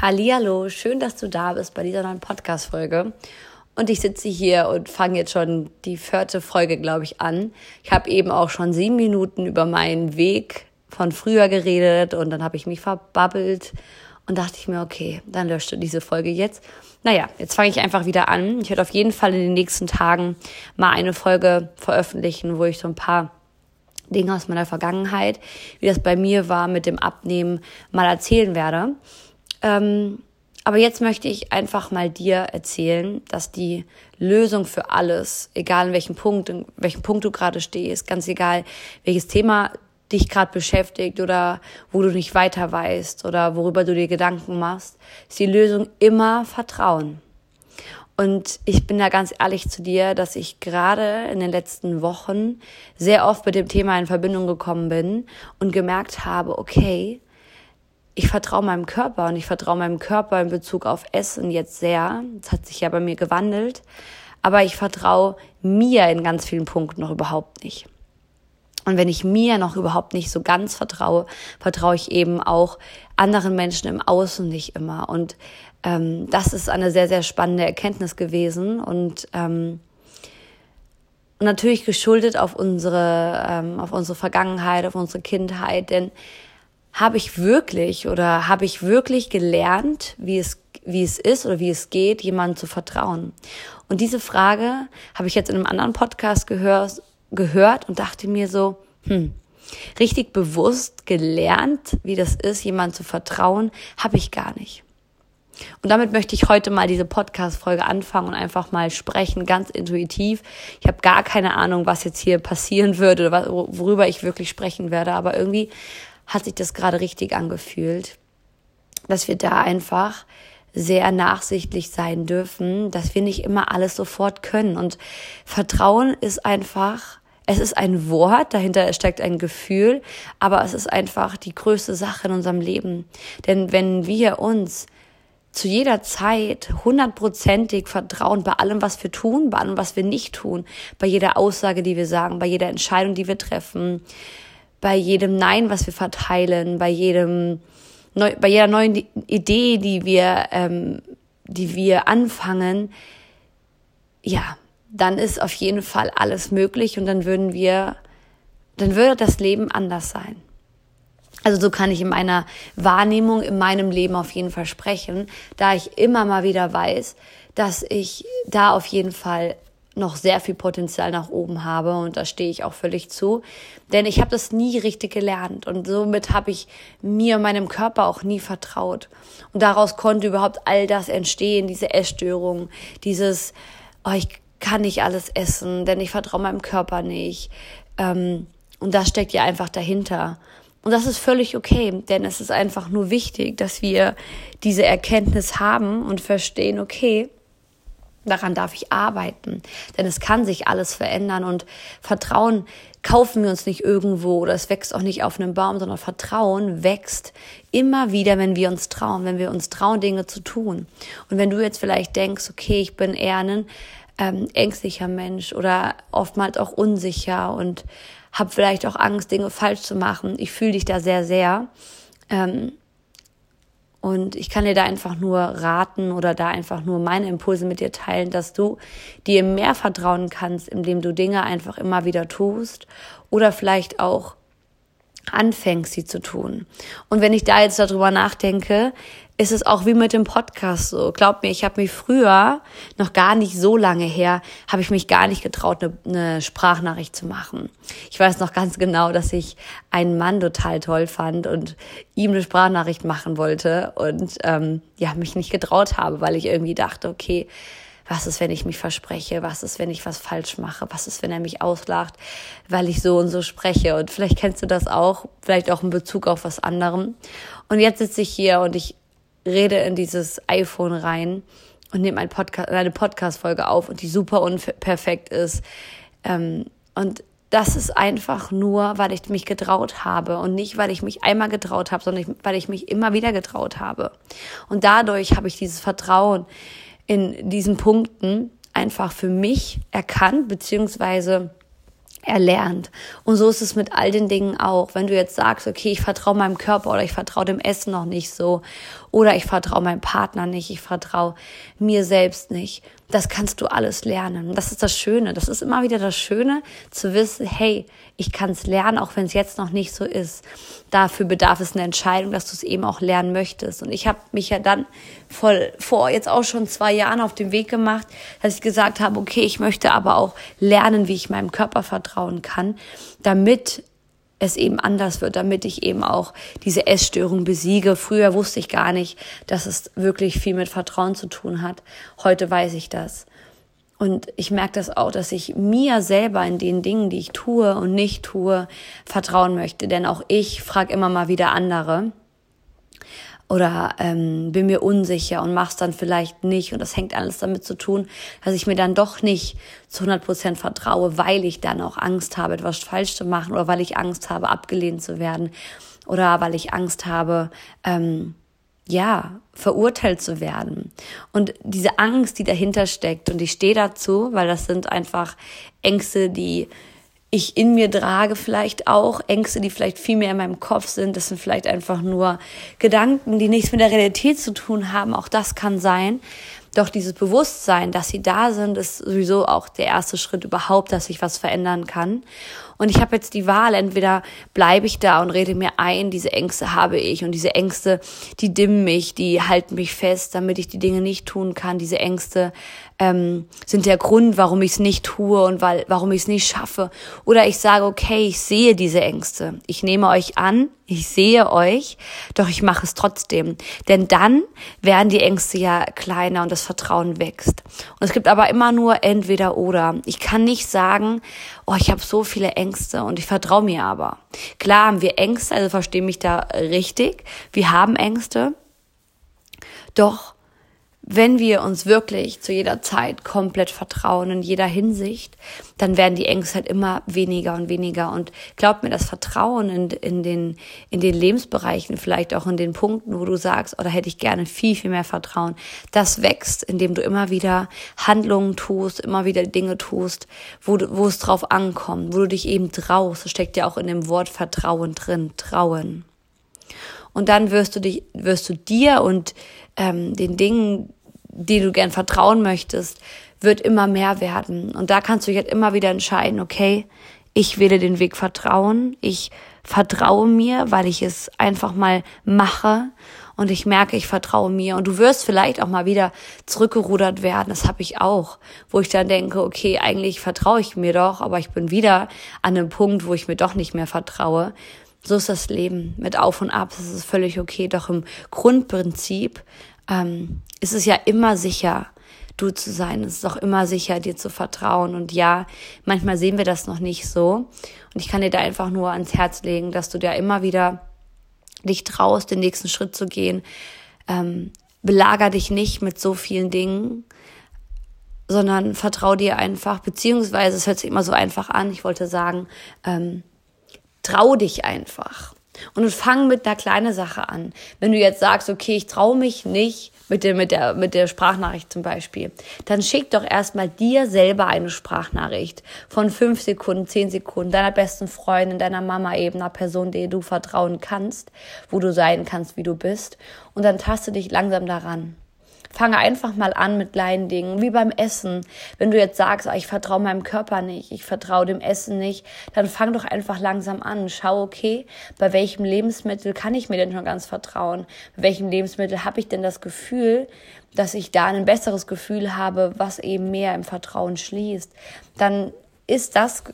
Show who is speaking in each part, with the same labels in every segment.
Speaker 1: Hallihallo, schön, dass du da bist bei dieser neuen Podcast-Folge. Und ich sitze hier und fange jetzt schon die vierte Folge, glaube ich, an. Ich habe eben auch schon sieben Minuten über meinen Weg von früher geredet und dann habe ich mich verbabbelt und dachte ich mir, okay, dann löschte diese Folge jetzt. Naja, jetzt fange ich einfach wieder an. Ich werde auf jeden Fall in den nächsten Tagen mal eine Folge veröffentlichen, wo ich so ein paar Dinge aus meiner Vergangenheit, wie das bei mir war mit dem Abnehmen, mal erzählen werde. Ähm, aber jetzt möchte ich einfach mal dir erzählen, dass die Lösung für alles, egal in welchem Punkt, in welchem Punkt du gerade stehst, ganz egal welches Thema dich gerade beschäftigt oder wo du nicht weiter weißt oder worüber du dir Gedanken machst, ist die Lösung immer Vertrauen. Und ich bin da ganz ehrlich zu dir, dass ich gerade in den letzten Wochen sehr oft mit dem Thema in Verbindung gekommen bin und gemerkt habe, okay, ich vertraue meinem Körper und ich vertraue meinem Körper in Bezug auf Essen jetzt sehr. Das hat sich ja bei mir gewandelt. Aber ich vertraue mir in ganz vielen Punkten noch überhaupt nicht. Und wenn ich mir noch überhaupt nicht so ganz vertraue, vertraue ich eben auch anderen Menschen im Außen nicht immer. Und ähm, das ist eine sehr, sehr spannende Erkenntnis gewesen. Und ähm, natürlich geschuldet auf unsere, ähm, auf unsere Vergangenheit, auf unsere Kindheit. Denn habe ich wirklich oder habe ich wirklich gelernt, wie es, wie es ist oder wie es geht, jemandem zu vertrauen? Und diese Frage habe ich jetzt in einem anderen Podcast gehört, gehört und dachte mir so, hm, richtig bewusst gelernt, wie das ist, jemandem zu vertrauen, habe ich gar nicht. Und damit möchte ich heute mal diese Podcast-Folge anfangen und einfach mal sprechen, ganz intuitiv. Ich habe gar keine Ahnung, was jetzt hier passieren würde oder worüber ich wirklich sprechen werde, aber irgendwie hat sich das gerade richtig angefühlt, dass wir da einfach sehr nachsichtlich sein dürfen, dass wir nicht immer alles sofort können. Und Vertrauen ist einfach, es ist ein Wort, dahinter steckt ein Gefühl, aber es ist einfach die größte Sache in unserem Leben. Denn wenn wir uns zu jeder Zeit hundertprozentig vertrauen bei allem, was wir tun, bei allem, was wir nicht tun, bei jeder Aussage, die wir sagen, bei jeder Entscheidung, die wir treffen, bei jedem Nein, was wir verteilen, bei jedem, neu, bei jeder neuen Idee, die wir, ähm, die wir anfangen, ja, dann ist auf jeden Fall alles möglich und dann würden wir, dann würde das Leben anders sein. Also so kann ich in meiner Wahrnehmung, in meinem Leben auf jeden Fall sprechen, da ich immer mal wieder weiß, dass ich da auf jeden Fall noch sehr viel Potenzial nach oben habe und da stehe ich auch völlig zu, denn ich habe das nie richtig gelernt und somit habe ich mir meinem Körper auch nie vertraut. Und daraus konnte überhaupt all das entstehen, diese Essstörung, dieses oh, ich kann nicht alles essen, denn ich vertraue meinem Körper nicht. Ähm, und das steckt ja einfach dahinter. Und das ist völlig okay, denn es ist einfach nur wichtig, dass wir diese Erkenntnis haben und verstehen, okay, Daran darf ich arbeiten, denn es kann sich alles verändern und Vertrauen kaufen wir uns nicht irgendwo oder es wächst auch nicht auf einem Baum, sondern Vertrauen wächst immer wieder, wenn wir uns trauen, wenn wir uns trauen, Dinge zu tun. Und wenn du jetzt vielleicht denkst, okay, ich bin eher ein ähm, ängstlicher Mensch oder oftmals auch unsicher und habe vielleicht auch Angst, Dinge falsch zu machen, ich fühle dich da sehr, sehr. Ähm, und ich kann dir da einfach nur raten oder da einfach nur meine Impulse mit dir teilen, dass du dir mehr vertrauen kannst, indem du Dinge einfach immer wieder tust oder vielleicht auch anfängst, sie zu tun. Und wenn ich da jetzt darüber nachdenke, ist es auch wie mit dem Podcast so. Glaub mir, ich habe mich früher, noch gar nicht so lange her, habe ich mich gar nicht getraut, eine, eine Sprachnachricht zu machen. Ich weiß noch ganz genau, dass ich einen Mann total toll fand und ihm eine Sprachnachricht machen wollte und ähm, ja, mich nicht getraut habe, weil ich irgendwie dachte, okay, was ist, wenn ich mich verspreche? Was ist, wenn ich was falsch mache? Was ist, wenn er mich auslacht, weil ich so und so spreche? Und vielleicht kennst du das auch, vielleicht auch in Bezug auf was anderem. Und jetzt sitze ich hier und ich rede in dieses iPhone rein und nehme ein Podcast, eine Podcast-Folge auf und die super unperfekt ist. Ähm, und das ist einfach nur, weil ich mich getraut habe und nicht, weil ich mich einmal getraut habe, sondern weil ich mich immer wieder getraut habe. Und dadurch habe ich dieses Vertrauen in diesen Punkten einfach für mich erkannt, beziehungsweise erlernt. Und so ist es mit all den Dingen auch. Wenn du jetzt sagst, okay, ich vertraue meinem Körper oder ich vertraue dem Essen noch nicht so oder ich vertraue meinem Partner nicht, ich vertraue mir selbst nicht. Das kannst du alles lernen. Das ist das Schöne. Das ist immer wieder das Schöne zu wissen, hey, ich kann es lernen, auch wenn es jetzt noch nicht so ist. Dafür bedarf es eine Entscheidung, dass du es eben auch lernen möchtest. Und ich habe mich ja dann voll vor jetzt auch schon zwei Jahren auf den Weg gemacht, dass ich gesagt habe, okay, ich möchte aber auch lernen, wie ich meinem Körper vertrauen kann, damit es eben anders wird, damit ich eben auch diese Essstörung besiege. Früher wusste ich gar nicht, dass es wirklich viel mit Vertrauen zu tun hat. Heute weiß ich das. Und ich merke das auch, dass ich mir selber in den Dingen, die ich tue und nicht tue, vertrauen möchte. Denn auch ich frage immer mal wieder andere oder ähm, bin mir unsicher und mach's dann vielleicht nicht. Und das hängt alles damit zu tun, dass ich mir dann doch nicht zu 100 Prozent vertraue, weil ich dann auch Angst habe, etwas falsch zu machen oder weil ich Angst habe, abgelehnt zu werden oder weil ich Angst habe, ähm, ja, verurteilt zu werden. Und diese Angst, die dahinter steckt, und ich stehe dazu, weil das sind einfach Ängste, die ich in mir trage, vielleicht auch Ängste, die vielleicht viel mehr in meinem Kopf sind. Das sind vielleicht einfach nur Gedanken, die nichts mit der Realität zu tun haben. Auch das kann sein. Doch dieses Bewusstsein, dass sie da sind, ist sowieso auch der erste Schritt überhaupt, dass ich was verändern kann. Und ich habe jetzt die Wahl, entweder bleibe ich da und rede mir ein, diese Ängste habe ich und diese Ängste, die dimmen mich, die halten mich fest, damit ich die Dinge nicht tun kann. Diese Ängste ähm, sind der Grund, warum ich es nicht tue und weil, warum ich es nicht schaffe. Oder ich sage, okay, ich sehe diese Ängste. Ich nehme euch an, ich sehe euch, doch ich mache es trotzdem. Denn dann werden die Ängste ja kleiner und das Vertrauen wächst. Und es gibt aber immer nur entweder oder. Ich kann nicht sagen, oh, ich habe so viele Ängste und ich vertraue mir aber. Klar haben wir Ängste, also verstehe mich da richtig. Wir haben Ängste. Doch wenn wir uns wirklich zu jeder Zeit komplett vertrauen, in jeder Hinsicht, dann werden die Ängste halt immer weniger und weniger. Und glaubt mir, das Vertrauen in, in, den, in den Lebensbereichen, vielleicht auch in den Punkten, wo du sagst, oder hätte ich gerne viel, viel mehr Vertrauen, das wächst, indem du immer wieder Handlungen tust, immer wieder Dinge tust, wo, du, wo es drauf ankommt, wo du dich eben traust. Das steckt ja auch in dem Wort Vertrauen drin, trauen. Und dann wirst du dich, wirst du dir und ähm, den Dingen, die du gern vertrauen möchtest, wird immer mehr werden. Und da kannst du jetzt immer wieder entscheiden, okay, ich wähle den Weg Vertrauen, ich vertraue mir, weil ich es einfach mal mache und ich merke, ich vertraue mir. Und du wirst vielleicht auch mal wieder zurückgerudert werden. Das habe ich auch, wo ich dann denke, okay, eigentlich vertraue ich mir doch, aber ich bin wieder an einem Punkt, wo ich mir doch nicht mehr vertraue. So ist das Leben mit Auf und Ab. Das ist völlig okay. Doch im Grundprinzip ähm, ist es ja immer sicher, du zu sein. Es ist auch immer sicher, dir zu vertrauen. Und ja, manchmal sehen wir das noch nicht so. Und ich kann dir da einfach nur ans Herz legen, dass du da immer wieder dich traust, den nächsten Schritt zu gehen. Ähm, belager dich nicht mit so vielen Dingen, sondern vertrau dir einfach, beziehungsweise es hört sich immer so einfach an. Ich wollte sagen, ähm, trau dich einfach. Und fang mit einer kleinen Sache an. Wenn du jetzt sagst, okay, ich traue mich nicht mit der, mit, der, mit der Sprachnachricht zum Beispiel, dann schick doch erstmal dir selber eine Sprachnachricht von fünf Sekunden, zehn Sekunden, deiner besten Freundin, deiner Mama eben, einer Person, der du vertrauen kannst, wo du sein kannst, wie du bist. Und dann taste dich langsam daran. Fange einfach mal an mit kleinen Dingen, wie beim Essen. Wenn du jetzt sagst, ah, ich vertraue meinem Körper nicht, ich vertraue dem Essen nicht, dann fang doch einfach langsam an. Schau, okay, bei welchem Lebensmittel kann ich mir denn schon ganz vertrauen? Bei welchem Lebensmittel habe ich denn das Gefühl, dass ich da ein besseres Gefühl habe, was eben mehr im Vertrauen schließt? Dann ist das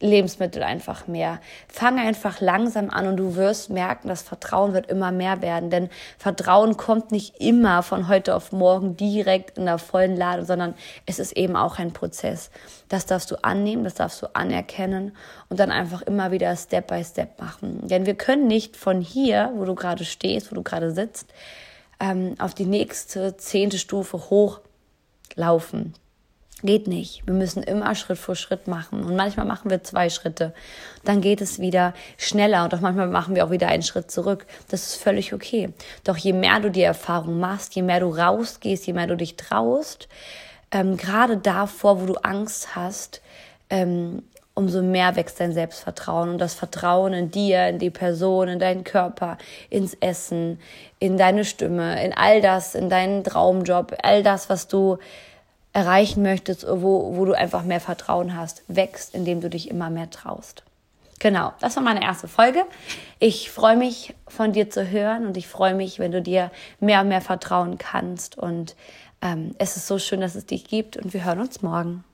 Speaker 1: Lebensmittel einfach mehr. Fang einfach langsam an und du wirst merken, das Vertrauen wird immer mehr werden. Denn Vertrauen kommt nicht immer von heute auf morgen direkt in der vollen Lade, sondern es ist eben auch ein Prozess. Das darfst du annehmen, das darfst du anerkennen und dann einfach immer wieder Step by Step machen. Denn wir können nicht von hier, wo du gerade stehst, wo du gerade sitzt, ähm, auf die nächste zehnte Stufe hochlaufen. Geht nicht. Wir müssen immer Schritt für Schritt machen. Und manchmal machen wir zwei Schritte. Dann geht es wieder schneller. Und auch manchmal machen wir auch wieder einen Schritt zurück. Das ist völlig okay. Doch je mehr du die Erfahrung machst, je mehr du rausgehst, je mehr du dich traust, ähm, gerade davor, wo du Angst hast, ähm, umso mehr wächst dein Selbstvertrauen und das Vertrauen in dir, in die Person, in deinen Körper, ins Essen, in deine Stimme, in all das, in deinen Traumjob, all das, was du erreichen möchtest, wo, wo du einfach mehr Vertrauen hast, wächst, indem du dich immer mehr traust. Genau, das war meine erste Folge. Ich freue mich, von dir zu hören und ich freue mich, wenn du dir mehr und mehr vertrauen kannst. Und ähm, es ist so schön, dass es dich gibt und wir hören uns morgen.